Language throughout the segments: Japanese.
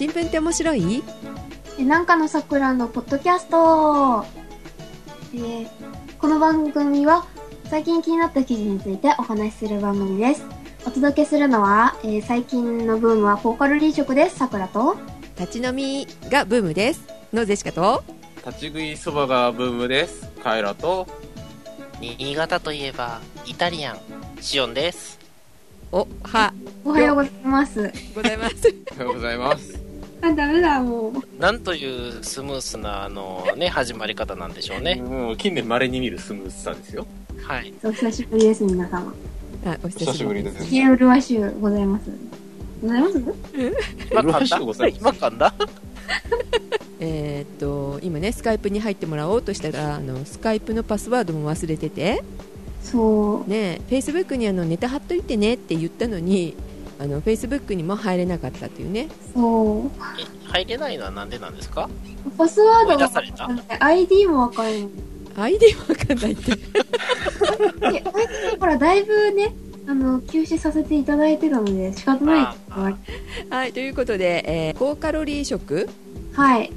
新聞って面白い？えなんかの桜のポッドキャスト、えーこの番組は最近気になった記事についてお話しする番組です。お届けするのは、えー最近のブームは高カロリー食です。桜と。立ち飲みがブームですのゼシカと立ち食いそばがブームです。カエラと、新潟といえばイタリアンシオンですおはおはようございます。ございますおはようございます。あ、ダメだ、もう。なんというスムースなあのね始まり方なんでしょうねもう近年稀に見るスムーズさですよ。はいお久しぶりです、皆様。あお久しぶりですす。ヒエウルワ州ございます。ございます？今噛んございます今噛んだ？えーっと今ねスカイプに入ってもらおうとしたらあのスカイプのパスワードも忘れててそう。ねフェイスブックにあのネタ貼っといてねって言ったのにあのフェイスブックにも入れなかったっていうね。そう。え入れないのはなんでなんですか？パスワード追い出された？が、ID もわかんない。ID わかんないって。え、ID ほら、だいぶね、あの、休止させていただいてたので、仕方ない。はいということで、えー高カロリー食？はい。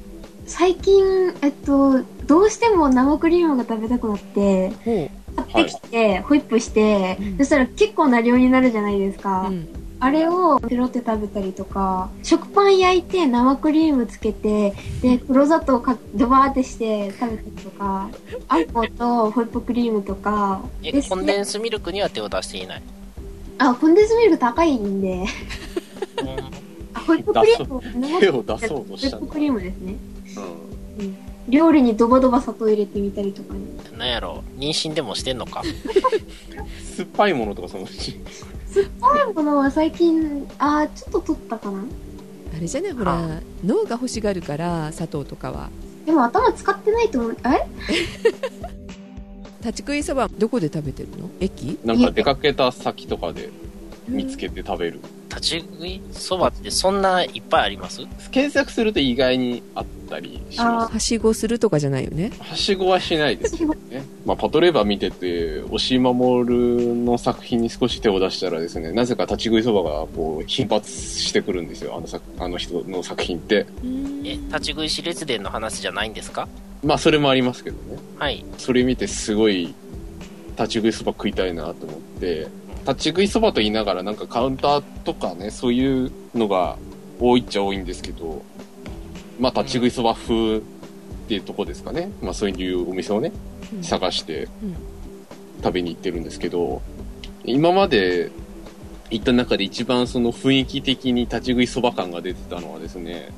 最近、えっと、どうしても生クリームが食べたくなって、ほ買ってきて、ホイップして、うん。そしたら結構な量になるじゃないですう、か。うん、あれをペロって食べたりとか、食パン焼いて生クリームつけて、で、黒砂糖かドバーってして食べたりとか、あんことホイップクリームとか、でえコンデンスミルクには手を出していない、あ、コンデンスミルク高いんで、うんあ、ホイップクリームを手を出そうとしたホイップクリームですね。うん。料理にドバドバ砂糖入れてみたりとかね。なんやろ妊娠でもしてんのか 酸っぱいものとかそのうち。酸っぱいものは最近、あー、ちょっと取ったかな？あれじゃない？ほら脳が欲しがるから砂糖とかは。でも頭使ってないと思う。え 立ち食いそばどこで食べてるの？駅？なんか出かけた先とかで見つけて食べる。立ち食いそばってそんないっぱいあります？検索すると意外にあったりしまはしごするとかじゃないよねす。はしごはしないですよね。まあ、パトレーバー見てて、押し守の作品に少し手を出したらですね、なぜか立ち食いそばがこう頻発してくるんですよ、あの作あの人の作品って。え立ち食い熾烈伝の話じゃないんですか？まあ、それもありますけどね。はいそれ見てすごい立ち食いそば食いたいなと思って、立ち食いそばと言いながらなんかカウンターとかね、そういうのが多いっちゃ多いんですけど、まあ立ち食いそば風っていうとこですかね。まあそういうお店をね、うん探してうん食べに行ってるんですけど、今まで行った中で一番その雰囲気的に立ち食いそば感が出てたのはですね、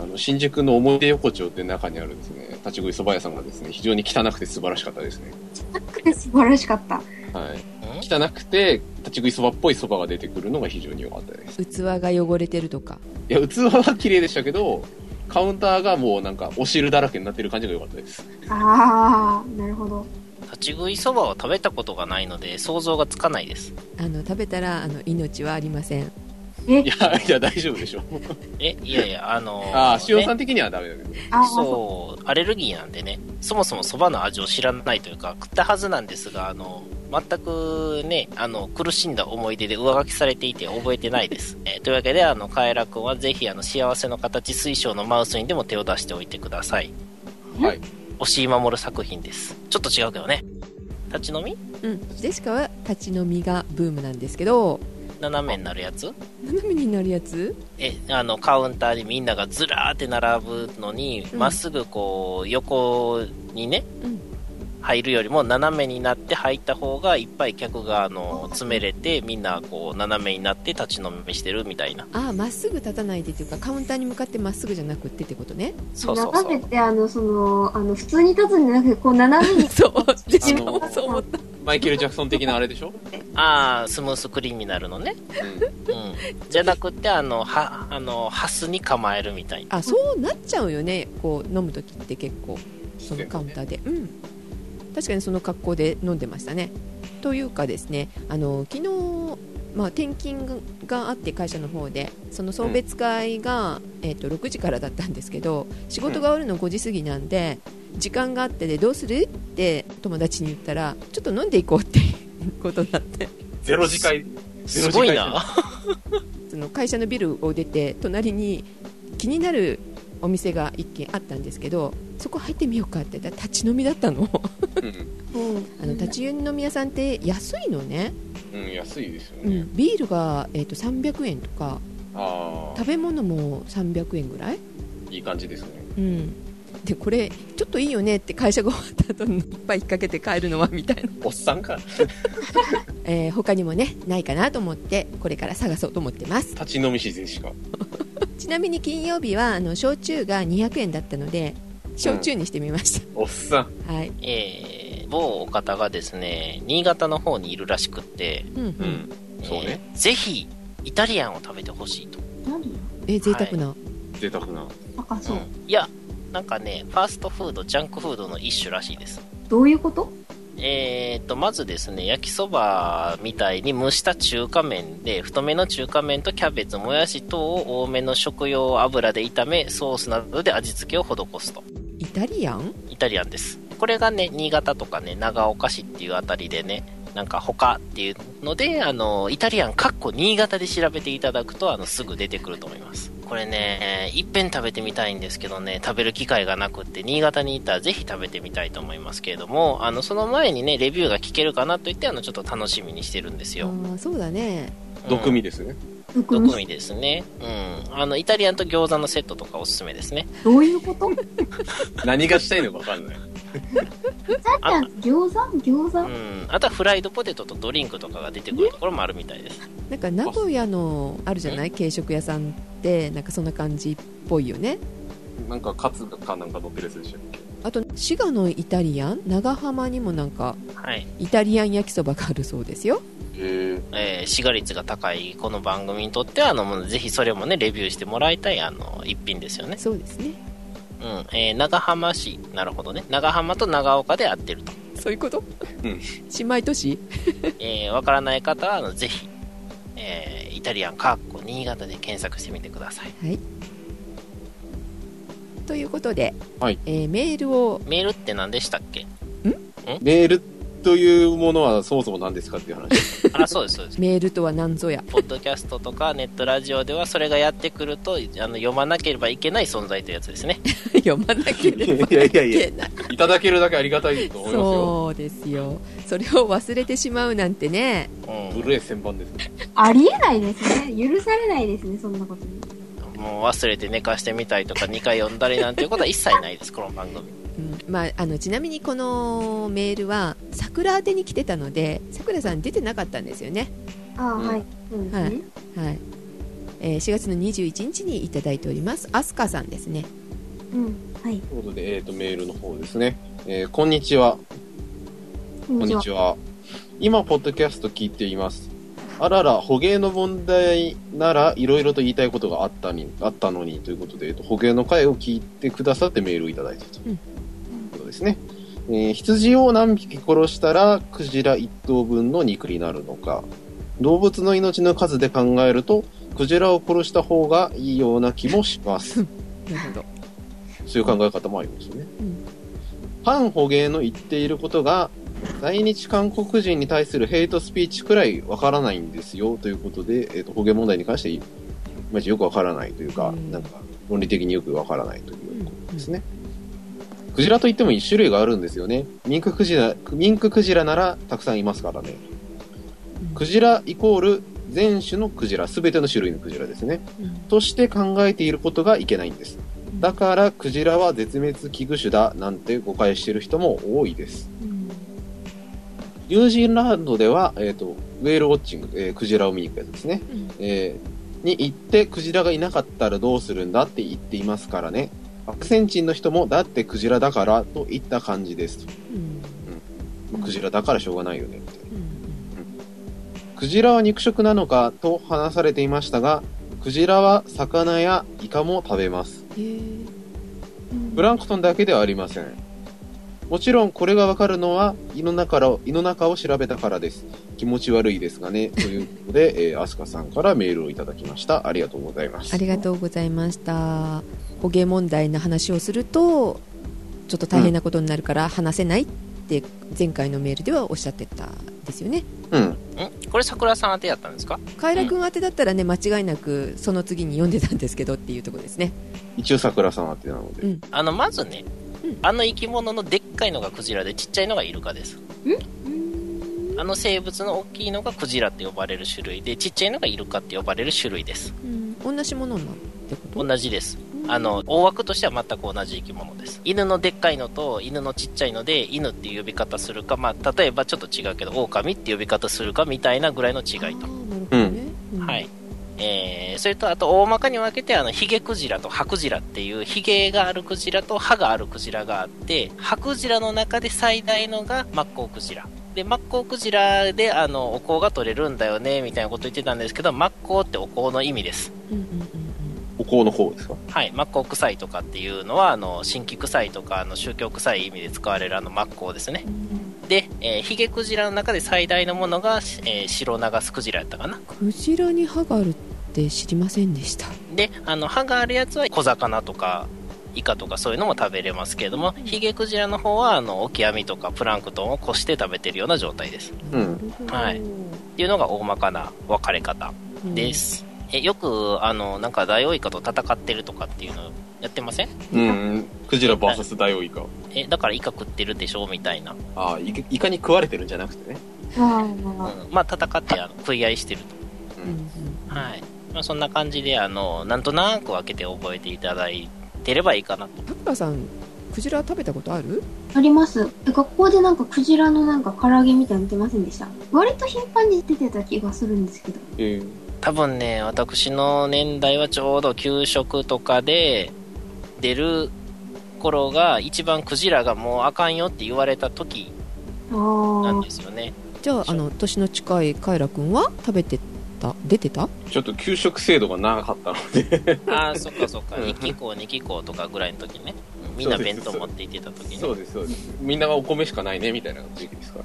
あの、新宿の思い出横丁って中にあるですね、立ち食いそば屋さんがですね、非常に汚くて素晴らしかったですね。なくて素晴らしかった。はい。うん汚くて、立ち食いそばっぽいそばが出てくるのが非常に良かったです。器が汚れてるとかいや、器は綺麗でしたけど、カウンターがもうなんかお汁だらけになってる感じが良かったです。あー、なるほど。立ち食いそばを食べたことがないので想像がつかないですあの食べたらあの命はありませんえ？いや、いや、大丈夫でしょ。えいやいやあのああ、塩ねさん的にはダメだけど。そう、アレルギーなんでね、そもそもそばの味を知らないというか、食ったはずなんですが、あの、全くね、あの、苦しんだ思い出で上書きされていて覚えてないです。え ーというわけで、あの、カエラ君はぜひ、あの、幸せの形推奨のマウスにでも手を出しておいてください。はい。押し守る作品です。ちょっと違うけどね。立ち飲み？うんジェシカは立ち飲みがブームなんですけど斜めになるやつ？斜めになるやつ？え、あの、カウンターでみんながずらーって並ぶのに、うん。ま、っすぐこう、横にね、うん。入るよりも斜めになって入った方がいっぱい客があの詰めれてみんなこう斜めになって立ち飲みしてるみたいな。ああまっすぐ立たないでっていうかカウンターに向かってまっすぐじゃなくってってことね。そうそうそう。斜めって、あの、その、あの、普通に立つんじゃなくて、こう、斜めに、そう。ジェシカあのもそう思ったマイケル・ジャクソン的なあれでしょ？ああスムースクリミナルのね。うん。うん。じゃなくてあのはあのハスに構えるみたいな。あそうなっちゃうよね。こう飲む時って結構そのカウンターで、うん。確かにその格好で飲んでましたね。というかですねあの昨日まあ、転勤があって会社の方でその送別会が、えー、と6時からだったんですけど仕事が終わるの5時過ぎなんで時間があってでどうする？って友達に言ったらちょっと飲んでいこうっていうことになってゼロ次会。すごいなその会社のビルを出て隣に気になるお店が一軒あったんですけどそこ入ってみようかって言ったら立ち飲みだったのうん。うんあの立ち飲み屋さんって安いのね、うん、安いですよね。うん、ビールが、えー、と300円とかあ食べ物も300円ぐらい、あ、いい感じですね。うん、でこれちょっといいよねって会社が終わった後にいっぱい引っ掛けて帰るのはみたいな、おっさんか。えー他にもねないかなと思ってこれから探そうと思ってます立ち飲み自然しか。ちなみに金曜日はあの焼酎が200円だったので焼酎にしてみましおっさん。た、はい、えー、某お方がですね、新潟の方にいるらしくって、うんうんうん。そうね。えーぜひ、イタリアンを食べてほしいと。何？えー贅沢な、贅沢な。あ、そう。いや、なんかね、ファーストフード、ジャンクフードの一種らしいです。どういうこと？えー、と、まずですね、焼きそばみたいに蒸した中華麺で、太めの中華麺とキャベツ、もやし等を多めの食用油で炒め、ソースなどで味付けを施すと。イタリアン？イタリアンです。これがね、新潟とかね、長岡市っていうあたりでね、なんか他っていうので、あの、イタリアンかっこ新潟で調べていただくと、あの、すぐ出てくると思います。これね、いっぺん食べてみたいんですけどね、食べる機会がなくって、新潟に行ったらぜひ食べてみたいと思いますけれども、あの、その前にね、レビューが聞けるかなといって、あの、ちょっと楽しみにしてるんですあよ。ーそうだねうん毒味ですね。毒味毒味ですね。うん。あの、イタリアンと餃子のセットとかおすすめですね。どういうこと？何がしたいのかわかんない。イタリアン餃子？餃子？うん。あとはフライドポテトとドリンクとかが出てくるところもあるみたいです。なんか名古屋のあるじゃない？軽食屋さんってなんかそんな感じっぽいよね。なんかカツかなんか乗ってるやつでしたっけ？あと滋賀のイタリアン？長浜にもなんかはい。イタリアン焼きそばがあるそうですよ。へえー、死が率が高いこの番組にとってはあのぜひそれもねレビューしてもらいたいあの一品ですよね。そうですねうん。えー長浜市。なるほどね。長浜と長岡で合ってると。そういうこと、うん。姉妹都市？えーわからない方はあのぜひ、えーイタリアンかっこ新潟で検索してみてください。はい。ということで、はい。えーメールをメールって何でしたっけ？ーメールというものはそもそも何ですかっていう話。あそうですそうですメールとは何ぞやポッドキャストとかネットラジオではそれがやってくるとあの読まなければいけない存在というやつですね 読まなければいやいやいやいけないいただけるだけありがたいと思いますよ。そうですよそれを忘れてしまうなんてねうんブルーエ旋盤ですね。ありえないですね。許されないですね、そんなことに。もう忘れて寝かしてみたいとか2回読んだりなんていうことは一切ないですこの番組うんまあ、あのちなみにこのメールは桜宛てに来てたので桜さん出てなかったんですよね、ああ、うんはい。はいはいえー4月の21日にいただいておりますアスカさんですねうん。はい。ということで、えっ、と、メールの方ですね。えーこんにちは。こんにちは。今、ポッドキャスト聞いています。あらら、捕鯨の問題なら、いろいろと言いたいことがあったに、あったのに、ということで、えっと、捕鯨の回を聞いてくださってメールをいただいたと。うんですね。えー羊を何匹殺したら、クジラ1頭分の肉になるのか。動物の命の数で考えると、クジラを殺した方がいいような気もします。なるほど、そういう考え方もありますよね。うん反捕鯨の言っていることが、在日韓国人に対するヘイトスピーチくらいわからないんですよということで、えっ、と、捕鯨問題に関して、いまじよくわからないというか、うんなんか、論理的によくわからないということですね。クジラといっても一種類があるんですよね。ミンククジラ、ミンククジラならたくさんいますからね。うんクジライコール全種のクジラ、すべての種類のクジラですね。うんとして考えていることがいけないんです。だから、クジラは絶滅危惧種だなんて誤解している人も多いです。うんニュージーランドでは、えっ、と、ウェールウォッチング、えークジラを見に行くやつですね。うんえーに行って、クジラがいなかったらどうするんだって言っていますからね。アクセンチンの人も、だってクジラだからといった感じですと。うんまあクジラだからしょうがないよねって。うんクジラは肉食なのかと話されていましたが、クジラは魚やイカも食べます。プランクトンだけではありません。もちろんこれがわかるのは胃の中を胃の中を調べたからです。気持ち悪いですがね。ということで、えー、アスカさんからメールをいただきました。ありがとうございます。ありがとうございました捕鯨問題の話をするとちょっと大変なことになるから話せないって前回のメールではおっしゃってたんですよねうん。んこれ桜さん宛てやったんですか？カエラ君宛てだったらね間違いなくその次に読んでたんですけどっていうところですね一応桜さんあってなので。うんあの、まずね、うんあの生き物のでっかいのがクジラでちっちゃいのがイルカです。あの生物の大きいのがクジラって呼ばれる種類で、ちっちゃいのがイルカって呼ばれる種類です。うん同じものなんてこと？同じです。あの、大枠としては全く同じ生き物です。犬のでっかいのと犬のちっちゃいので、犬っていう呼び方するか、まあ、例えばちょっと違うけど、狼って呼び方するかみたいなぐらいの違いと。うんはい。えー、それとあと大まかに分けてあのヒゲクジラとハクジラっていうヒゲがあるクジラと歯があるクジラがあってハクジラの中で最大のがマッコウクジラでマッコウクジラであのお香が取れるんだよねみたいなこと言ってたんですけどマッコウってお香の意味ですうんうんうんお香の方ですか？はい、マッコウ臭いとかっていうのはあの神器臭いとかあの宗教臭い意味で使われるあのマッコウですね。うんで、えーヒゲクジラの中で最大のものが、えー、白長スクジラやったかな。クジラに歯があるって知りませんでした。であの歯があるやつは小魚とかイカとかそういうのも食べれますけれどもヒゲクジラの方はあのオキアミとかプランクトンをこして食べてるような状態です。っうん。はい。ていうのが大まかな分かれ方です、えよくあのなんかダイオウイカと戦ってるとかっていうのやってません？うん。クジラ VS ダイオウイカ。えだからイカ食ってるでしょみたいな、ああ、イカイカに食われてるんじゃなくてね。あうんまあ戦ってあの食い合いしてるとう。うんんはい、まあ、そんな感じであのなんとなく分けて覚えていただいてればいいかなとさくらさんクジラ食べたことある？あります。学校でなんかクジラのなんか唐揚げみたいなの出ませんでした？割と頻繁に出てた気がするんですけど。え多分ね私の年代はちょうど給食とかで出る頃が一番クジラがもうあかんよって言われた時あなんあ。ですよね。じゃああの年の近いカエラ君は食べてた？出てた？ちょっと給食制度が長かったので。ああそっかそっかうん1期校2期校とかぐらいの時ねみんな弁当持って行ってた時ねそうです、そうです。みんながお米しかないね、みたいな時期ですから。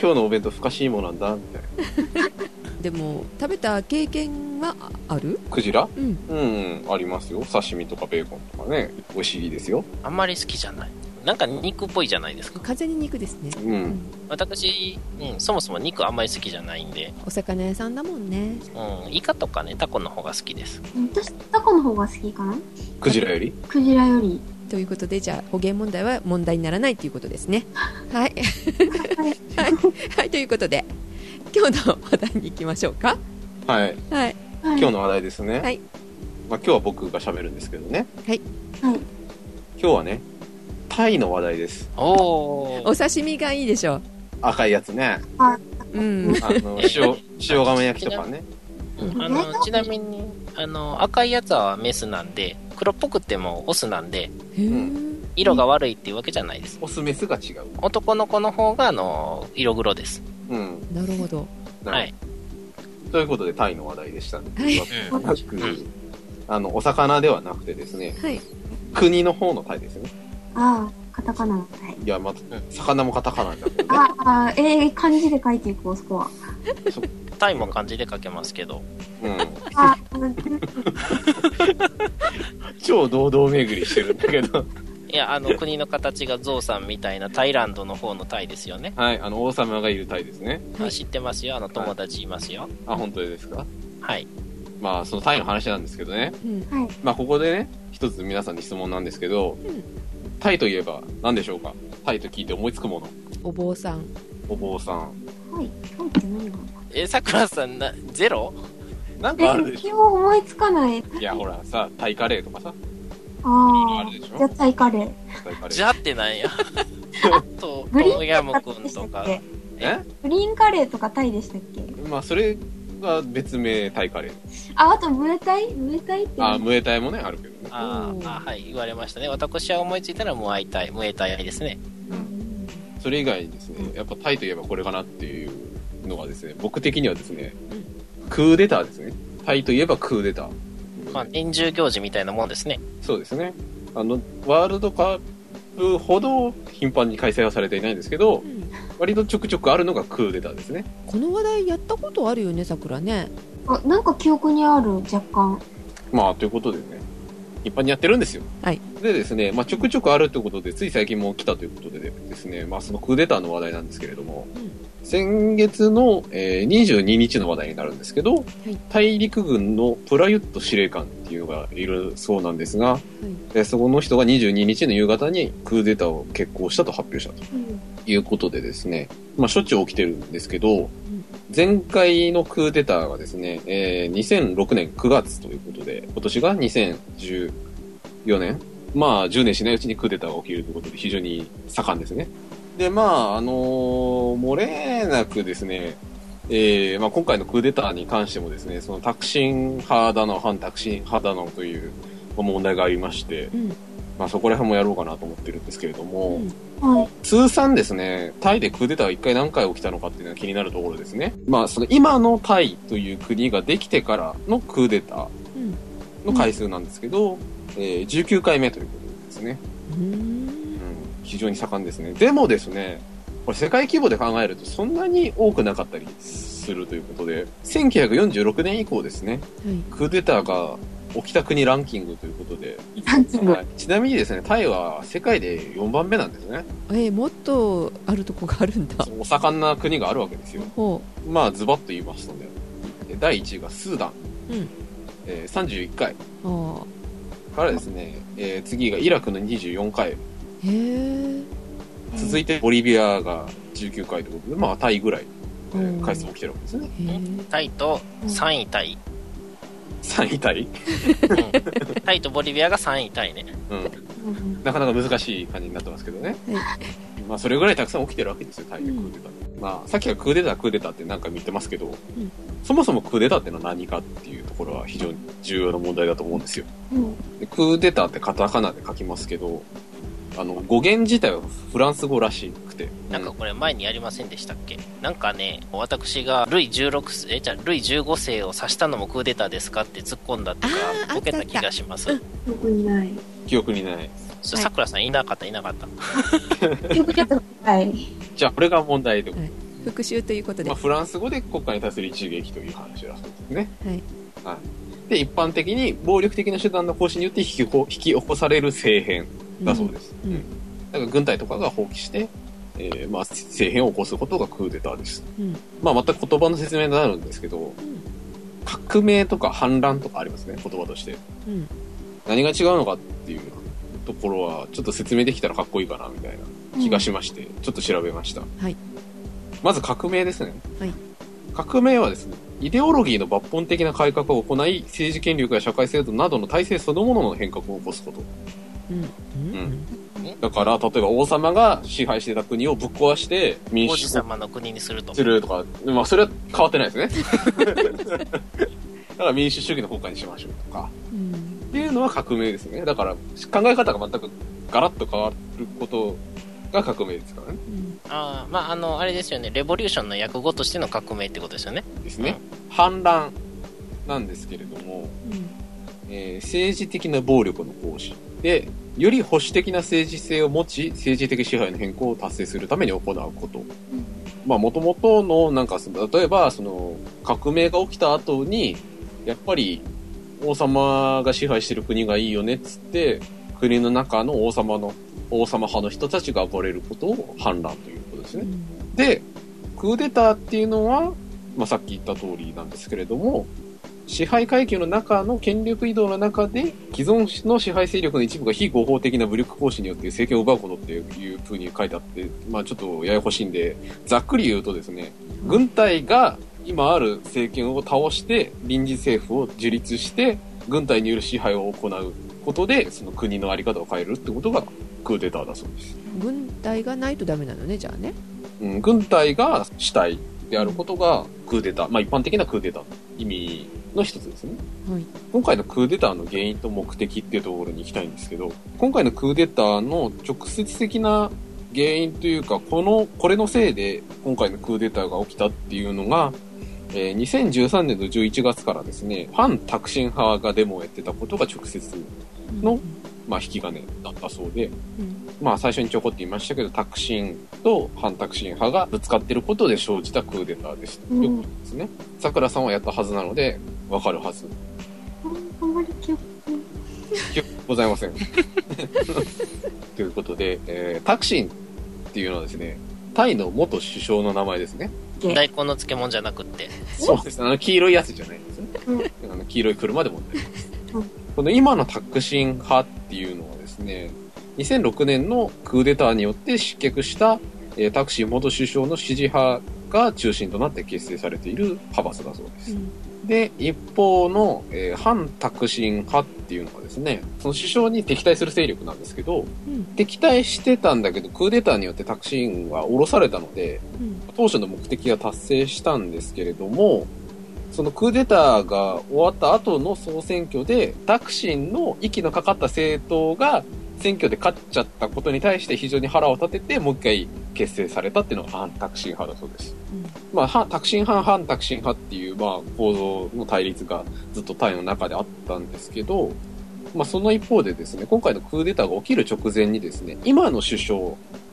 今日のお弁当ふかしいもなんだ、みたいな。でも食べた経験はあある？クジラ？うんうん、ありますよ。刺身とかベーコンとかね。美味しいですよ。あんまり好きじゃないなんか肉っぽいじゃないですか風に肉ですね、う。うんん私、うん、そもそも肉あんまり好きじゃないんで、お魚屋さんだもんねうん、イカとかねタコの方が好きです私、タコの方が好きかな？クジラより？クジラより。ということでじゃあ捕鯨問題は問題にならないということですねはい はい。はいということで今日の話題に行きましょうかはい。はいはい。今日の話題ですね。はい。まあ今日は僕が喋るんですけどね。はい。今日はね、タイの話題です。おー。お刺身がいいでしょ。赤いやつね。ううん。あの、塩、塩亀焼きとかね。うん。あのちなみにあの赤いやつはメスなんで黒っぽくてもオスなんでへえ、色が悪いっていうわけじゃないです。オスメスが違う。男の子の方があの色黒です。うん。なるほど。はい。ということで、タイの話題でしたね。はい。あの、お魚ではなくてですね、はい。国の方のタイですね。ああ、カタカナのタイ。いや、また、魚もカタカナだけどね。ああ、ええ漢字で書いていこう、そこは。タイも漢字で書けますけどうん。あうん超堂々巡りしてるんだけど。いやあの国の形がゾウさんみたいなタイランドの方のタイですよね、はい、あの、王様がいるタイですね。はいあ知ってますよあの友達いますよあ、本当ですか？はいまあ、そのタイの話なんですけどね。うんはい。まあ、ここでね、一つ皆さんに質問なんですけど、うんタイといえば何でしょうか？タイと聞いて思いつくもの。お坊さん。お坊さん。はい。タイって何なのかえさくらさんなゼロ？なんかあるでし全然思いつかない。ょいや、ほらさ、タイカレーとかさ、あああるでしょ。じゃあタイカレー。タイカレー。じゃあってなんや とグリトムヤーンカレムくんとかえ？グリーンカレーとかタイでしたっけ？まあ、それが別名タイカレー。あ、あとムエタイ？ムエタイってあ、ムエタイもね、あるけどね。あーあはい言われましたね私は思いついたらムアイタイムエタイですねそれ以外にですね、やっぱタイといえばこれかなっていうのがですね、僕的にはですね、クーデターですね。タイといえばクーデター。まあ年中行事みたいなもんですねそうですね。あの、ワールドカップほど頻繁に開催はされていないんですけどう、ん割とちょくちょくあるのがクーデターですね。この話題やったことあるよねさくらね。あ、なんか記憶にある、若干。まあ、ということでね、一般にやってるんですよ。はい。でですね、まあ、ちょくちょくあるということで、つい最近も来たということでですね、まあ、そのクーデターの話題なんですけれども、先月の、えー22日の話題になるんですけど、い。大陸軍のプラユット司令官っていうのがいるそうなんですが、はい。えーそこの人が22日の夕方にクーデターを決行したと発表したと。うんいうことでですね、まあ、しょっちゅう起きてるんですけど、前回のクーデターがですね、えー2006年9月ということで、今年が2014年まあ、10年しないうちにクーデターが起きるということで非常に盛んですね。で、まあ、あのー漏れなくですね、えーまあ、今回のクーデターに関してもですね、そのタクシン派だの、反タクシン派だのというまあ問題がありまして、うんまあ、そこら辺もやろうかなと思ってるんですけれども、うんはい。通算ですね、タイでクーデターが一回何回起きたのかっていうのが気になるところですね。まあ、その今のタイという国ができてからのクーデターうんの回数なんですけど、えー19回目ということですね。うんうん、非常に盛んですね。でもですね、これ世界規模で考えるとそんなに多くなかったりするということで、1946年以降ですね、はいクーデターが起きた国ランキングということで、ランキング。はいちなみにですね、タイは世界で4番目なんですね。えーもっとあるとこがあるんだ お盛んな国があるわけですよ。ほまあ、ズバッと言いますので、え第1位がスーダン、うんえー31回。からですね、えー次がイラクの24回。あへえ続いてボリビアが19回ということで、まあ、タイぐらい、えーうん回数起きてるわけですね。タイと3位タイ。3位タイ、うんタイとボリビアが3位タイね。うん、うんなかなか難しい感じになってますけどね。はまあ、それぐらいたくさん起きてるわけですよ、タイでクーデター。まあ、さっきはクーデター、クーデターって何回も言ってますけど、そもそもクーデターってのは何かっていうところは非常に重要な問題だと思うんですよ。うんでクーデターってカタカナで書きますけど、あの、語源自体はフランス語らしくて。なんかこれ前にやりませんでしたっけ？なんかね、私がルイ16世、え、じゃあルイ15世を指したのもクーデターですかって突っ込んだっていうか、ボケた気がします。うん特にない。記憶にない。それさくらさんいなかったいなかった。はい。じゃあ、これが問題で、はい復習ということでまあ、フランス語で国家に対する一撃という話だそうですね。はいはい。で、一般的に暴力的な手段の行使によって引きこ引き起こされる政変だそうです。うんうんだから軍隊とかが放棄して、えーまあ、政変を起こすことがクーデターです。うんまあ、全く言葉の説明になるんですけど、革命とか反乱とかありますね、言葉として。うん何が違うのかっていうところは、ちょっと説明できたらかっこいいかな、みたいな気がしまして、ちょっと調べました。はいまず革命ですね。はい革命はですね、イデオロギーの抜本的な改革を行い、政治権力や社会制度などの体制そのものの変革を起こすこと。うんうんだから、例えば王様が支配してた国をぶっ壊して民王主子様の国にすると。するとか、まあそれは変わってないですね。だから民主主義の国家にしましょうとか。うんっていうのは革命ですね。だから考え方が全くガラッと変わることが革命ですからね。うんああ、まあ、あの、あれですよね。レボリューションの訳語としての革命ってことですよね。ですね。反乱なんですけれども、うんえー政治的な暴力の行使で、より保守的な政治性を持ち、政治的支配の変更を達成するために行うこと。まあ、もともとの、なんかその、例えば、その、革命が起きた後に、やっぱり、王様が支配してる国がいいよねっつって、国の中の王様の、王様派の人たちが暴れることを反乱ということですね。で、クーデターっていうのは、まあ、さっき言った通りなんですけれども、支配階級の中の権力移動の中で、既存の支配勢力の一部が非合法的な武力行使によって政権を奪うことっていう風に書いてあって、まあちょっとややこしいんで、ざっくり言うとですね、軍隊が今ある政権を倒して、臨時政府を樹立して、軍隊による支配を行うことで、その国のあり方を変えるってことがクーデターだそうです。軍隊がないとダメなのねじゃあね。うん、軍隊が主体であることがクーデター、まあ一般的なクーデター。の意味の一つですね。はい今回のクーデターの原因と目的っていうところに行きたいんですけど、今回のクーデターの直接的な原因というか、この、これのせいで今回のクーデターが起きたっていうのが、えー2013年の11月からですね、反タクシン派がデモをやってたことが直接、のまあ、引き金だったそうで、うんまあ最初にちょこっと言いましたけど、タクシンと反タクシン派がぶつかってることで生じたクーデターですということですね。桜さんはやったはずなので、わかるはず。あんまり記憶ございません。ということで、えータクシンっていうのはですね、タイの元首相の名前ですね。大根の漬物じゃなくって。そうです。あの、黄色いやつじゃないんですよね。あの黄色い車で問題です。うんこの今のタクシン派っていうのはですね、2006年のクーデターによって失脚した、えータクシン元首相の支持派が中心となって結成されている派閥だそうです。で、一方の、えー反タクシン派っていうのはですね、その首相に敵対する勢力なんですけど、うん。敵対してたんだけど、クーデターによってタクシンは降ろされたので、うん。当初の目的が達成したんですけれども、そのクーデターが終わった後の総選挙で、タクシンの息のかかった政党が選挙で勝っちゃったことに対して非常に腹を立てて、もう一回結成されたっていうのが反タクシン派だそうです。まあ、反タクシン派、反タクシン派っていう、まあ、構造の対立がずっとタイの中であったんですけど、まあ、その一方でですね、今回のクーデターが起きる直前にですね、今の首相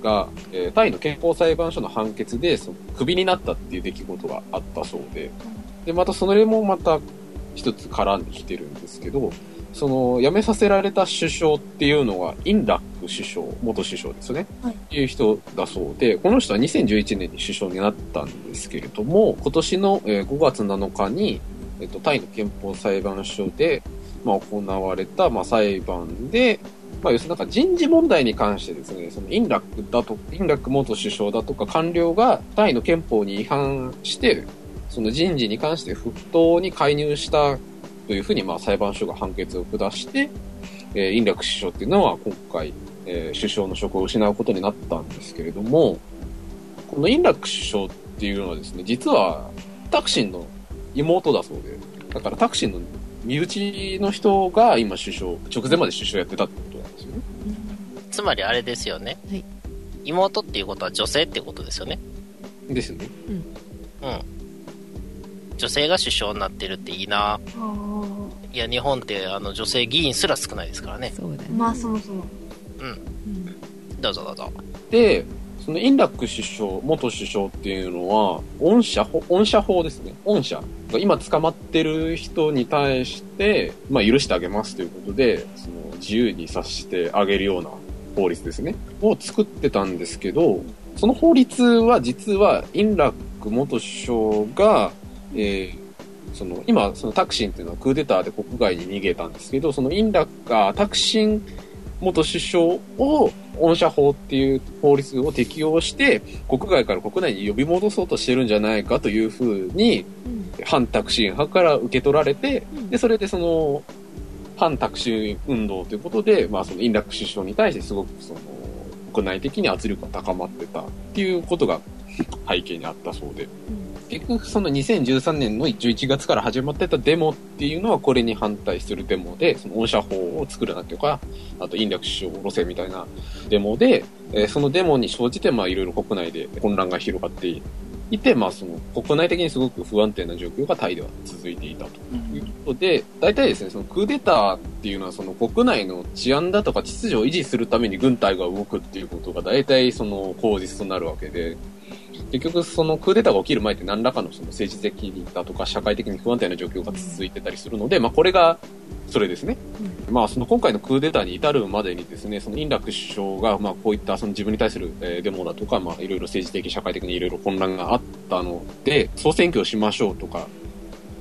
が、えータイの憲法裁判所の判決で、その、クビになったっていう出来事があったそうで、で、またそれもまた一つ絡んできてるんですけど、その、辞めさせられた首相っていうのは、インラック首相、元首相ですね。はいっていう人だそうで、この人は2011年に首相になったんですけれども、今年のえー5月7日に、えっと、タイの憲法裁判所で、まあ、行われた、まあ、裁判で、まあ、要するになんか人事問題に関してですね、そのインラックだと、インラック元首相だとか官僚がタイの憲法に違反して、その人事に関して不当に介入したというふうに、まあ、裁判所が判決を下して、えーインラック首相っていうのは今回、えー首相の職を失うことになったんですけれども、このインラック首相っていうのはですね、実はタクシンの妹だそうで、だからタクシンの身内の人が今首相、直前まで首相やってたってことなんですよね。つまりあれですよね。はい妹っていうことは女性ってことですよね。ですよね。うん。女性が首相になってるっていいな。いや、日本ってあの女性議員すら少ないですからね。そうだねまあそもそも。うんどうぞどうぞ。で、そのインラック首相、元首相っていうのは、恩赦法、恩赦法ですね。恩赦が今捕まってる人に対して、まあ許してあげますということで、その自由にさせてあげるような法律ですね。を作ってたんですけど、その法律は実はインラック元首相が、えーその今、そのタクシンっていうのはクーデターで国外に逃げたんですけど、そのインラックがタクシン元首相を恩赦法っていう法律を適用して、国外から国内に呼び戻そうとしてるんじゃないかというふうに、うん。反タクシン派から受け取られて、うん。で、それでその、反タクシン運動ということで、まあそのインラック首相に対してすごくその、国内的に圧力が高まってたっていうことが背景にあったそうで。結局その2013年の11月から始まってたデモっていうのはこれに反対するデモで、その恩赦法を作るなっていうか、あとインラック首相を下ろせみたいなデモで、えそのデモに生じてまあいろいろ国内で混乱が広がっていて、まあその国内的にすごく不安定な状況がタイでは続いていたということで、大体ですね、そのクーデターっていうのはその国内の治安だとか秩序を維持するために軍隊が動くっていうことが大体その口実となるわけで、結局そのクーデターが起きる前って何らかのその政治的だとか社会的に不安定な状況が続いてたりするので、まあこれがそれですね。まあその今回のクーデターに至るまでにですね、そのインラック首相がまあこういったその自分に対するえーデモだとか、まあいろいろ政治的社会的にいろいろ混乱があったので、総選挙をしましょうとか、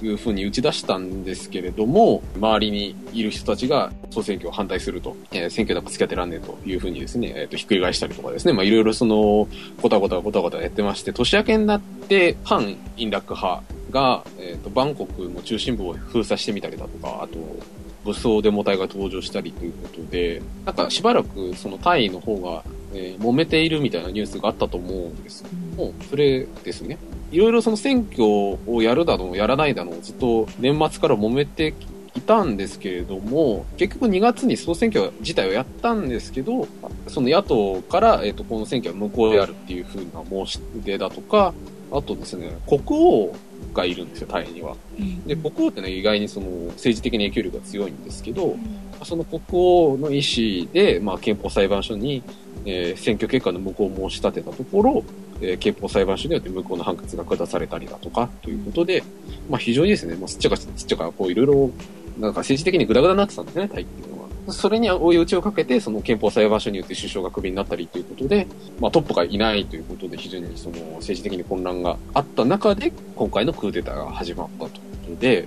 いうふうに打ち出したんですけれども、周りにいる人たちが総選挙を反対すると、えー選挙なんか付き合ってらんねえというふうにですね、えっ、と、ひっくり返したりとかですね、まあいろいろその、ごたごたごたごたやってまして、年明けになって、反インラック派が、えっ、と、バンコクの中心部を封鎖してみたりだとか、あと、武装デモ隊が登場したりということで、なんかしばらくそのタイの方が、えー揉めているみたいなニュースがあったと思うんですけども、それですね。いろいろその選挙をやるだの、やらないだの、ずっと年末から揉めていたんですけれども、結局2月に総選挙自体をやったんですけど、その野党から、えっ、と、この選挙は無効であるっていうふうな申し出だとか、あとですね、国王がいるんですよ、タイには。で、国王ってのは意外にその政治的に影響力が強いんですけど、その国王の意思で、まあ、憲法裁判所に、えー選挙結果の無効を申し立てたところ、えー憲法裁判所によって無効の判決が下されたりだとか、ということで、まあ、非常にですね、まあ、すっちゃかすっちゃか、こう、いろいろ、なんか政治的にグダグダになってたんですね、タイっていうのは。それに追い打ちをかけて、その憲法裁判所によって首相がクビになったりということで、まあトップがいないということで、非常にその政治的に混乱があった中で、今回のクーデターが始まったということで、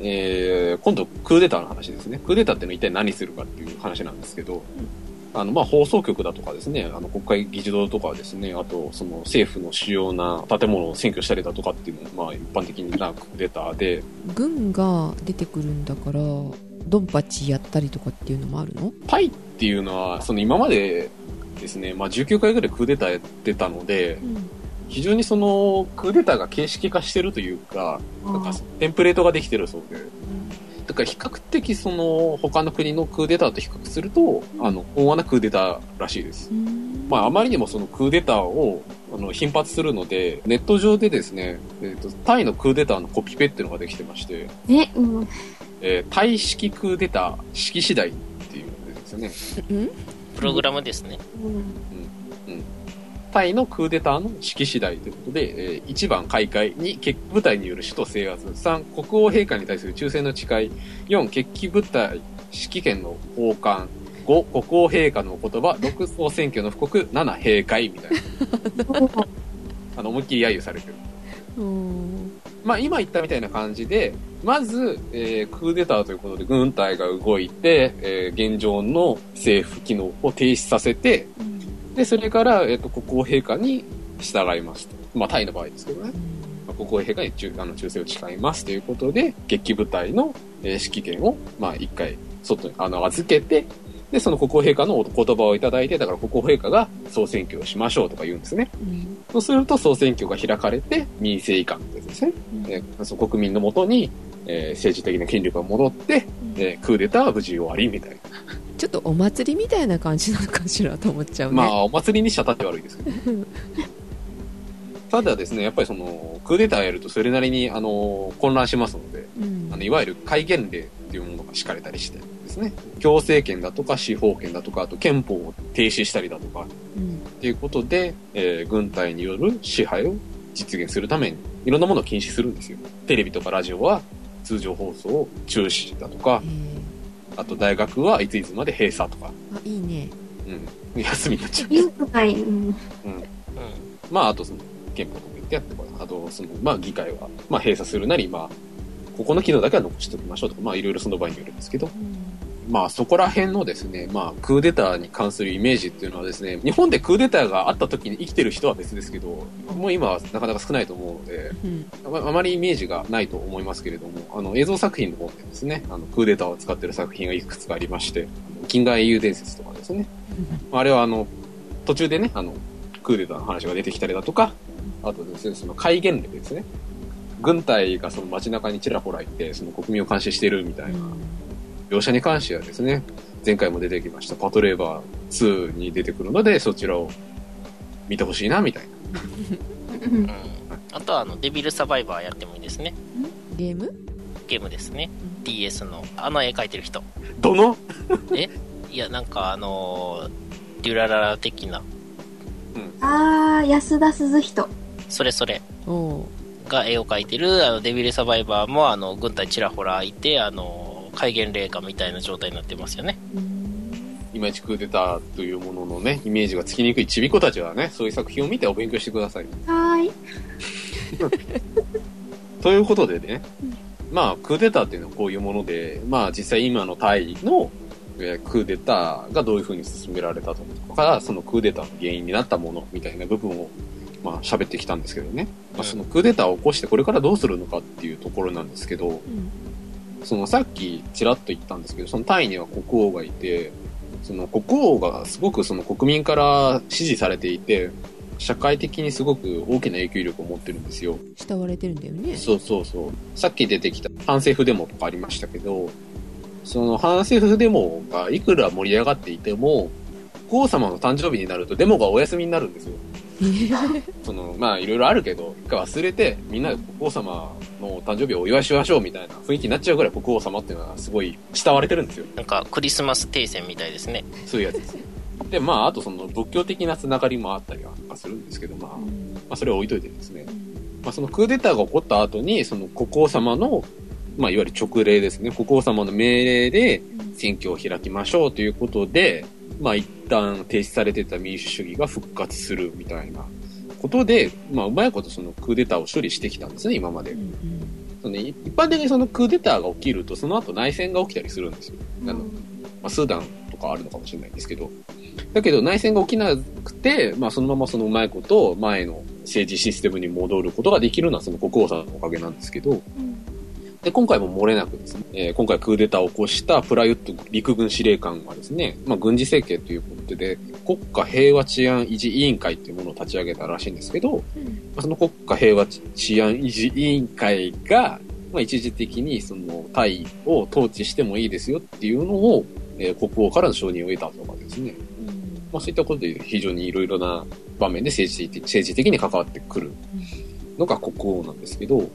えー、今度クーデターの話ですね。クーデターってのは一体何するかっていう話なんですけど、あの、まあ、放送局だとかですね、あの、国会議事堂とかですね、あと、その政府の主要な建物を占拠したりだとかっていうのは、まあ、一般的なクーデターで、軍が出てくるんだからドンパチやったりとかっていうのもあるの？タイっていうのは、その今までですね、まあ、19回ぐらいクーデターやってたので、非常にその、クーデターが形式化してるというか、なんかテンプレートができてるそうで、だから比較的その、他の国のクーデターと比較すると、あの、温和なクーデターらしいです。まあ、あまりにもそのクーデターを、あの、頻発するので、ネット上でですね、えっ、と、タイのクーデターのコピペっていうのができてまして、え、うん。えータイ式クーデター式次第っていうんですよね。うんプログラムですね。うん。タイのクーデターの指揮次第ということで、えー1番開会、2決起部隊による首都制圧、3国王陛下に対する忠誠の誓い、4決起部隊指揮権の交換、5国王陛下のお言葉、6総選挙の布告、7閉会みたいな、あの思いっきり揶揄されてる。うん。まあ今言ったみたいな感じで、まず、えークーデターということで軍隊が動いて、えー現状の政府機能を停止させて、で、それから、えっ、と、国王陛下に従いますと。まあ、タイの場合ですけどね。まあ国王陛下に忠あの忠誠を誓いますということで、決起部隊の、えー指揮権を、まあ、一回、外に、あの、預けて、で、その国王陛下のお言葉をいただいて、だから国王陛下が総選挙をしましょうとか言うんですね。うんそうすると総選挙が開かれて、民政移管ってやつですね。えーその国民のもとに、えー政治的な権力が戻って、えークーデターは無事終わりみたいな。ちょっとお祭りみたいな感じなのかしらと思っちゃうね、まあ、お祭りにしちゃったって悪いですけど。ただですね、やっぱりその、クーデターやるとそれなりに、あの、混乱しますので、うん。あの、いわゆる戒厳令っていうものが敷かれたりしてですね、強制権だとか司法権だとか、あと憲法を停止したりだとか、うん。っていうことで、えー軍隊による支配を実現するために、いろんなものを禁止するんですよ。テレビとかラジオは通常放送を中止だとかえ、あと大学はいついつまで閉鎖とか、ーあいいねうん、休みになっちゃう。リンクない？うん。うん。まあ、あとその、憲法とか言ってやってこい。あと、その、まあ、議会は、まあ、閉鎖するなり、まあ、ここの機能だけは残しておきましょうとか、まあ、いろいろその場合によるんですけど、まあ、そこら辺のですね、まあ、クーデターに関するイメージっていうのはですね、日本でクーデターがあった時に生きてる人は別ですけど、もう今はなかなか少ないと思うので、うんあまりイメージがないと思いますけれども、あの、映像作品の方でですね、あの、クーデターを使ってる作品がいくつかありまして、近代英雄伝説とかですね、あれはあの、途中でね、あの、クーデターの話が出てきたりだとか、あとですね、その戒厳令ですね。軍隊がその街中にちらほらいて、その国民を監視してるみたいな描写に関してはですね、前回も出てきましたパトレーバー2に出てくるので、そちらを見てほしいな、みたいな。うんうん。あとは、あの、デビルサバイバーやってもいいですね。ゲーム？ゲームですね。DS の、あの絵描いてる人。どの？いや、なんかあのー、デュラララ的な、あー、安田鈴人。それそれおうが絵を描いてる、あの、デビルサバイバーも、あの、軍隊ちらほらいて、あの、戒厳令下みたいな状態になってますよね。いまいちクーデターというもののね、イメージがつきにくいちびっ子たちはね、そういう作品を見てお勉強してください。はーい。ということでね、まあ、クーデターっていうのはこういうもので、まあ、実際今のタイの、えークーデターがどういうふうに進められたとか、そのクーデターの原因になったものみたいな部分を、まあ、喋ってきたんですけどね。まあ、そのクーデターを起こしてこれからどうするのかっていうところなんですけど、うんそのさっきちらっと言ったんですけど、そのタイには国王がいて、その国王がすごくその国民から支持されていて、社会的にすごく大きな影響力を持ってるんですよ。慕われてるんだよねそうそうそう。さっき出てきた反政府デモとかありましたけど、その反政府デモがいくら盛り上がっていても、国王様の誕生日になるとデモがお休みになるんですよ。その、まあいろいろあるけど、一回忘れて、みんなで国王様の誕生日をお祝いしましょうみたいな雰囲気になっちゃうぐらい国王様っていうのはすごい慕われてるんですよ。なんか、クリスマス停戦みたいですね。そういうやつです。で、まああとその仏教的なつながりもあったりはするんですけど、まあ、まあそれは置いといてですね。まあそのクーデターが起こった後に、その国王様の、まあ、いわゆる直令ですね。国王様の命令で選挙を開きましょうということで、まあ、一旦停止されてた民主主義が復活するみたいなことで、まあ、うまいことそのクーデターを処理してきたんですね、今まで。その一般的にそのクーデターが起きると、その後内戦が起きたりするんですよ。あのまあ、スーダンとかあるのかもしれないんですけど。だけど内戦が起きなくて、まあ、そのままそのうまいこと前の政治システムに戻ることができるのはその国王さんのおかげなんですけど、で、今回も漏れなくですね、えー今回クーデターを起こしたプラユット陸軍司令官がですね、まあ、軍事政権ということで、国家平和治安維持委員会っていうものを立ち上げたらしいんですけど、まあその国家平和治安維持委員会が、まあ、一時的にそのタイを統治してもいいですよっていうのを、えー国王からの承認を得たとかですね。まあ、そういったことで非常にいろいろな場面で政治的政治的に関わってくるのが国王なんですけど、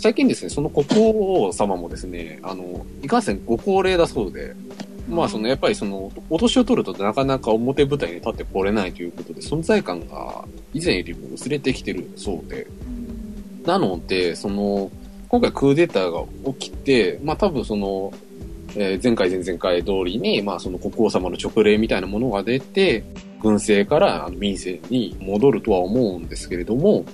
最近ですね、その国王様もですね、あの、いかんせんご高齢だそうで、まあそのやっぱりその、お年を取るとなかなか表舞台に立ってこれないということで、存在感が以前よりも薄れてきてるそうで、なので、その、今回クーデターが起きて、まあ多分その、えー前回前々回通りに、まあその国王様の直令みたいなものが出て、軍政からあの民政に戻るとは思うんですけれども、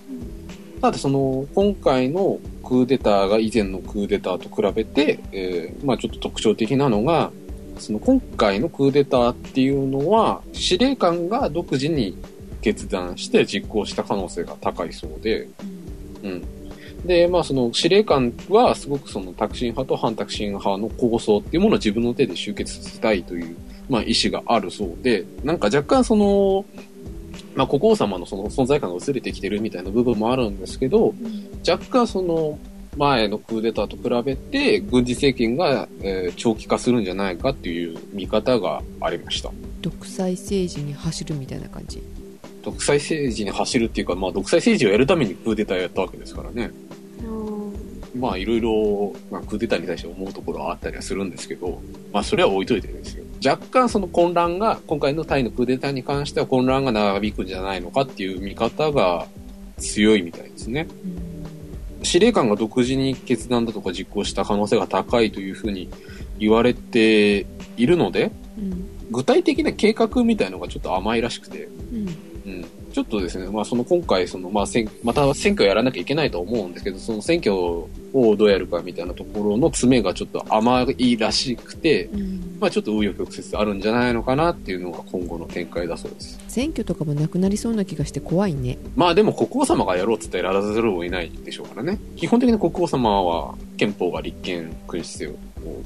ただその、今回のクーデターが以前のクーデターと比べて、えーまあちょっと特徴的なのが、その今回のクーデターっていうのは、司令官が独自に決断して実行した可能性が高いそうで、うん。で、まあその司令官はすごくそのタクシン派と反タクシン派の構想っていうものを自分の手で集結させたいという、まあ意思があるそうで、なんか若干その、まあ国王様のその存在感が薄れてきてるみたいな部分もあるんですけど、若干その前のクーデターと比べて軍事政権が、えー長期化するんじゃないかっていう見方がありました。独裁政治に走るみたいな感じ独裁政治に走るっていうか、まあ独裁政治をやるためにクーデターやったわけですからね。まあいろいろ、まあ、クーデターに対して思うところはあったりはするんですけど、まあそれは置いといてですよ。若干その混乱が、今回のタイのクーデターに関しては混乱が長引くんじゃないのかっていう見方が強いみたいですね。司令官が独自に決断だとか実行した可能性が高いというふうに言われているので、うん。具体的な計画みたいのがちょっと甘いらしくて、うん。うん、ちょっとですね、まあ、その今回その、まあ、選また選挙をやらなきゃいけないと思うんですけど、その選挙をどうやるかみたいなところの詰めがちょっと甘いらしくて、うんまあ、ちょっと紆余曲折あるんじゃないのかなっていうのが今後の展開だそうです。選挙とかもなくなりそうな気がして怖いねまあでも国王様がやろうっつったらやらざるを得ないでしょうからね。基本的に国王様は憲法が立憲君主制を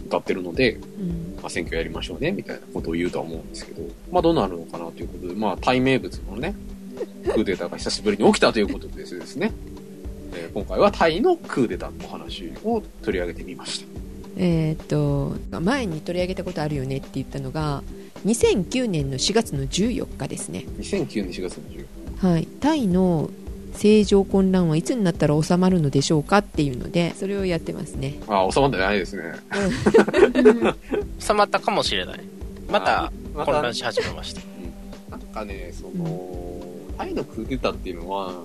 歌ってるので、うんまあ、選挙やりましょうね、みたいなことを言うとは思うんですけど、まあどうなるのかなということで、まあタイ名物のね、クーデターが久しぶりに起きたということでですね、えー今回はタイのクーデターのお話を取り上げてみました。えーっと前に取り上げたことあるよねって言ったのが2009年の4月の14日ですね2009年4月の10はい、タイの政情混乱はいつになったら収まるのでしょうかっていうのでそれをやってますねああ、収まってないですね。収まったかもしれない。またま混乱し始めました。なんかね、その、タイのクーデターっていうのは、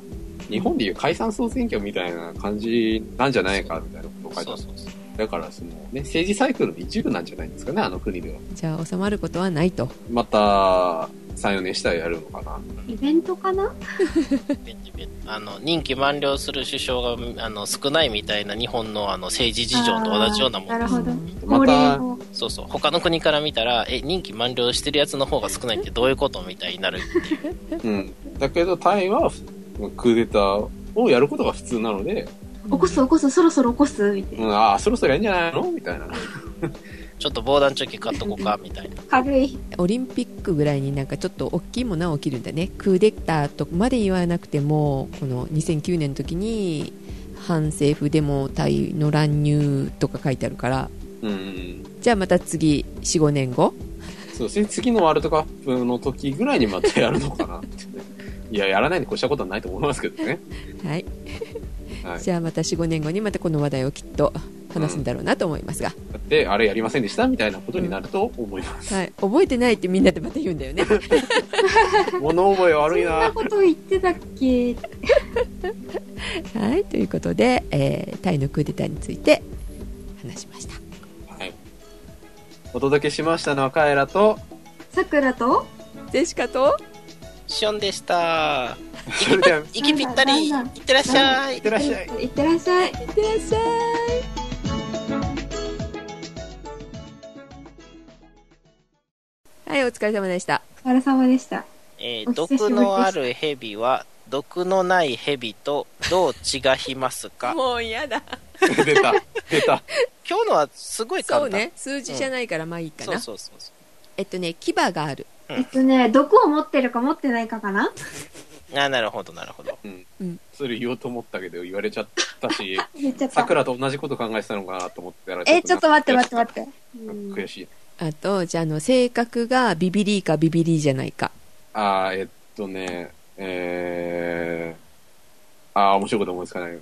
日本でいう解散総選挙みたいな感じなんじゃないかみたいなことを書いてますそうそうそう。だから、そのね、政治サイクルの一部なんじゃないんですかね、あの国では。じゃあ収まることはないとまた、3、4年したらやるのかな。イベントかな？あの任期満了する首相があの少ないみたいな日本のあの政治事情と同じようなもんですあーなるほど。また、を。そうそう他の国から見たらえ任期満了してるやつの方が少ないってどういうことみたいになるっていううん。だけど、タイは、クーデターをやることが普通なので、起こす起こす、そろそろ起こすみたいうな。ん、ああ、そろそろやんじゃないの？みたいな。ちょっと防弾チョッキ買っとこうかみたいな軽い。オリンピックぐらいになんかちょっと大きいものは起きるんだねクーデターとまで言わなくてもこの2009年の時に反政府デモ隊の乱入とか書いてあるからうん。じゃあまた次45年後？そうですね、次のワールドカップの時ぐらいにまたやるのかなってね。いや、やらないに越したことはないと思いますけどね。はいはい。じゃあまた45年後にまたこの話題をきっと話すんだろうなと思いますが、だって、あれやりませんでしたみたいなことになると思います。はい、覚えてないってみんなでまた言うんだよね 物覚え悪いそんなな。こと言ってたっけ？はいということで、えータイのクーデターについて話しましたはい。お届けしましたのはカエラと、さくらと、ジェシカとシオンでした。それでは、い息ぴったり。いってらっしゃいっ。てらっしゃい。いってらっしゃい。いってらっしゃいはいお疲れ様でしたお疲れ様でした。えー毒のある蛇は、毒のない蛇とどう違いますか？もう嫌だ 出た、出た。今日のはすごい簡単。そうね数字じゃないからまあいいかな、そうそうそうそう。えっとね牙があるえっとね、毒を持ってるか持ってないかかな？あ、なるほど、なるほど。それ言おうと思ったけど言われちゃったし、言っちゃった。桜と同じこと考えてたのかなと思ったら、え、ちょっと待って待って待っって。うん悔しい。あとじゃああの性格がビビリーかビビリーじゃないかあー、えっとね、えー、あー、面白いこと思いつかないな。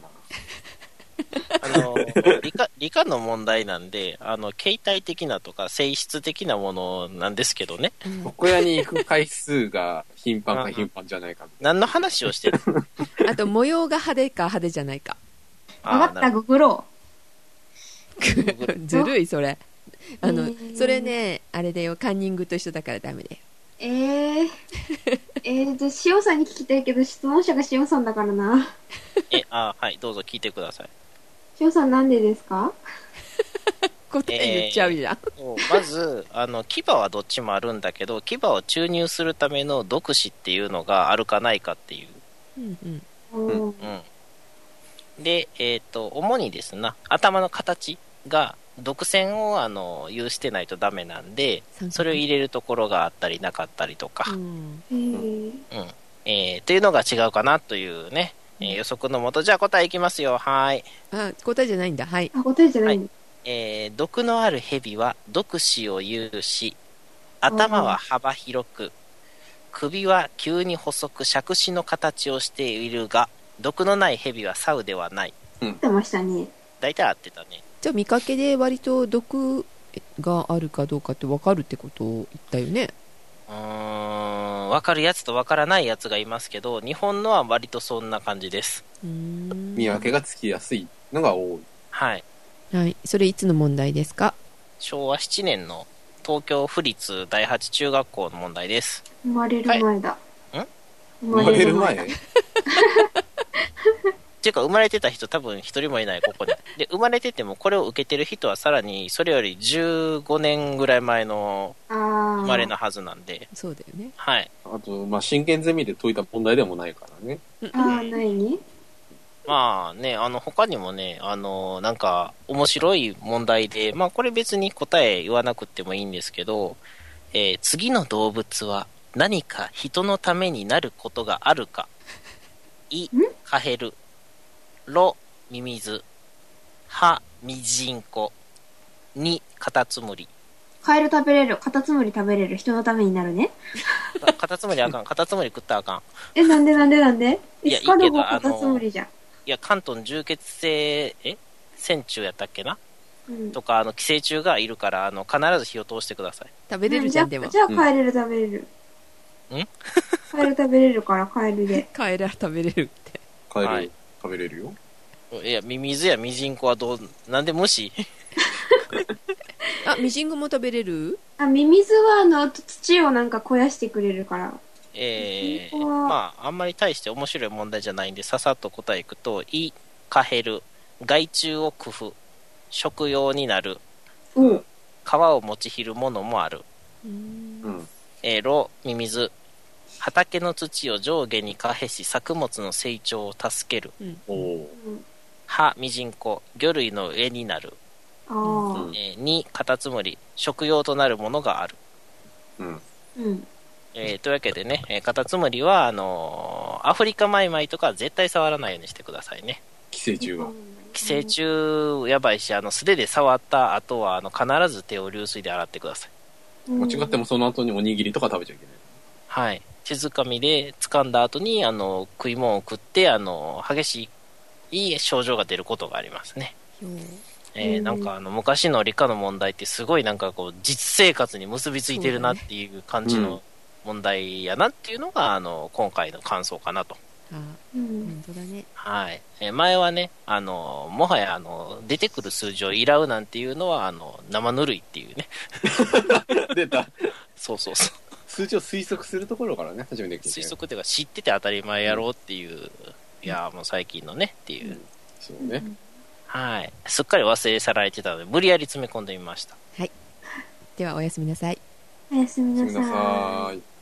あの、理科、理科の問題なんで、あの、形態的なとか性質的なものなんですけどね。床屋に行く回数が頻繁か頻繁じゃないか。何の話をしてる？あと模様が派手か派手じゃないか。わかった、ググろずるいそれ。あの、えー。それねあれだよ。カンニングと一緒だからダメだよ。う。えー。えー、じゃあ、しおさんに聞きたいけど、質問者がしおさんだからな。え、あ、はい、どうぞ聞いてください。しおさんなんでですか？答え言っちゃうじゃん、まず、あの、牙はどっちもあるんだけど、牙を注入するための毒歯っていうのがあるかないかっていう。うんうんうん。うん。で、えっ、と、主にですな、頭の形が、毒腺を、あの、有してないとダメなんで、それを入れるところがあったりなかったりとか、うんえー、うん。えー、というのが違うかなというね、えー予測のもと、じゃあ答えいきますよ。はい。あ答えじゃないんだはいあ、答えじゃないんだ。えー毒のある蛇は毒歯を有し、頭は幅広く、首は急に細く杓子の形をしているが、毒のない蛇はサウではない。言ってましたね。大体合ってたね。じゃあ見かけで割と毒があるかどうかって分かるってことを言ったよねうーん、わかるやつとわからないやつがいますけど、日本のは割とそんな感じです。見分けがつきやすいのが多い。はい。はいそれいつの問題ですか？昭和7年の東京府立第八中学校の問題です。生まれる前だ。はいん生生まれる前 っていうか、生まれてた人多分一人もいない、ここに。で、生まれててもこれを受けてる人はさらに、それより15年ぐらい前の。生まれのはずなんで、そうだよねはい。あと、まあ、真剣ゼミで解いた問題でもないからね。あー、ないにまあね、あの、他にもね、あの、なんか、面白い問題で、まあこれ別に答え言わなくてもいいんですけど、えー次の動物は何か人のためになることがあるか。い、カヘル。ロ、ミミズ。ハ、ミジンコ。に、カタツムリ。カエル食べれる、カタツムリ食べれる、人のためになるね。あ カタツムリあかん。カタツムリ食ったらあかん。え、なんでなんでなんで？いやいいけどゴカタツムリじゃん。いや、関東重血性、え？線虫やったっけな？うん。とか、あの、寄生虫がいるから、あの、必ず火を通してください。食べれるじゃんでもじゃあカエル食べれる。ん？カエル食べれるからカエルで。カエルは食べれるってカエル、はい食べれるよ。いや、ミミズやミジンコはどう、なんで無視 あミジングも食べれる？あ、ミミズはあの、土をなんか肥やしてくれるから。えー、ミジンコはまあ、あんまり大して面白い問題じゃないんで、ささっと答えいくと、イ、カヘル、害虫を工夫、食用になる、おう。皮を持ちひるものもある。うん。えー、ロ、ミミズ、畑の土を上下に可へし作物の成長を助ける。おおうんハ、ミジンコ、魚類の上になる。ああ。えー、2、カタツムリ、食用となるものがある。ー。うん。うん。えーというわけでね、えーカタツムリは、あのーアフリカマイマイとかは絶対触らないようにしてくださいね。寄生虫が。寄生虫やばいし、あの、素手で触った後は、あの、必ず手を流水で洗ってください。うん。間違ってもその後におにぎりとか食べちゃいけない。はい。手づかみで掴んだ後に、あの、食い物を食って、あの、激しい、いい症状が出ることがありますね。よえーうんなんかあの、昔の理科の問題ってすごいなんかこう、実生活に結びついてるなっていう感じうんの問題やなっていうのが、あの、今回の感想かなと。あうん。本当だねはい。えー前はね、あの、もはや、あの、出てくる数字をいらうなんていうのは、あの、生ぬるいっていうね。出た。そうそうそう。数字を推測するところからね、始めていく推測っていうか、知ってて当たり前やろうっていう、いやーもう最近のね、っていう。そうね。はい。すっかり忘れ去られてたので、無理やり詰め込んでみました。ではおやすみなさいおやすみな。さい。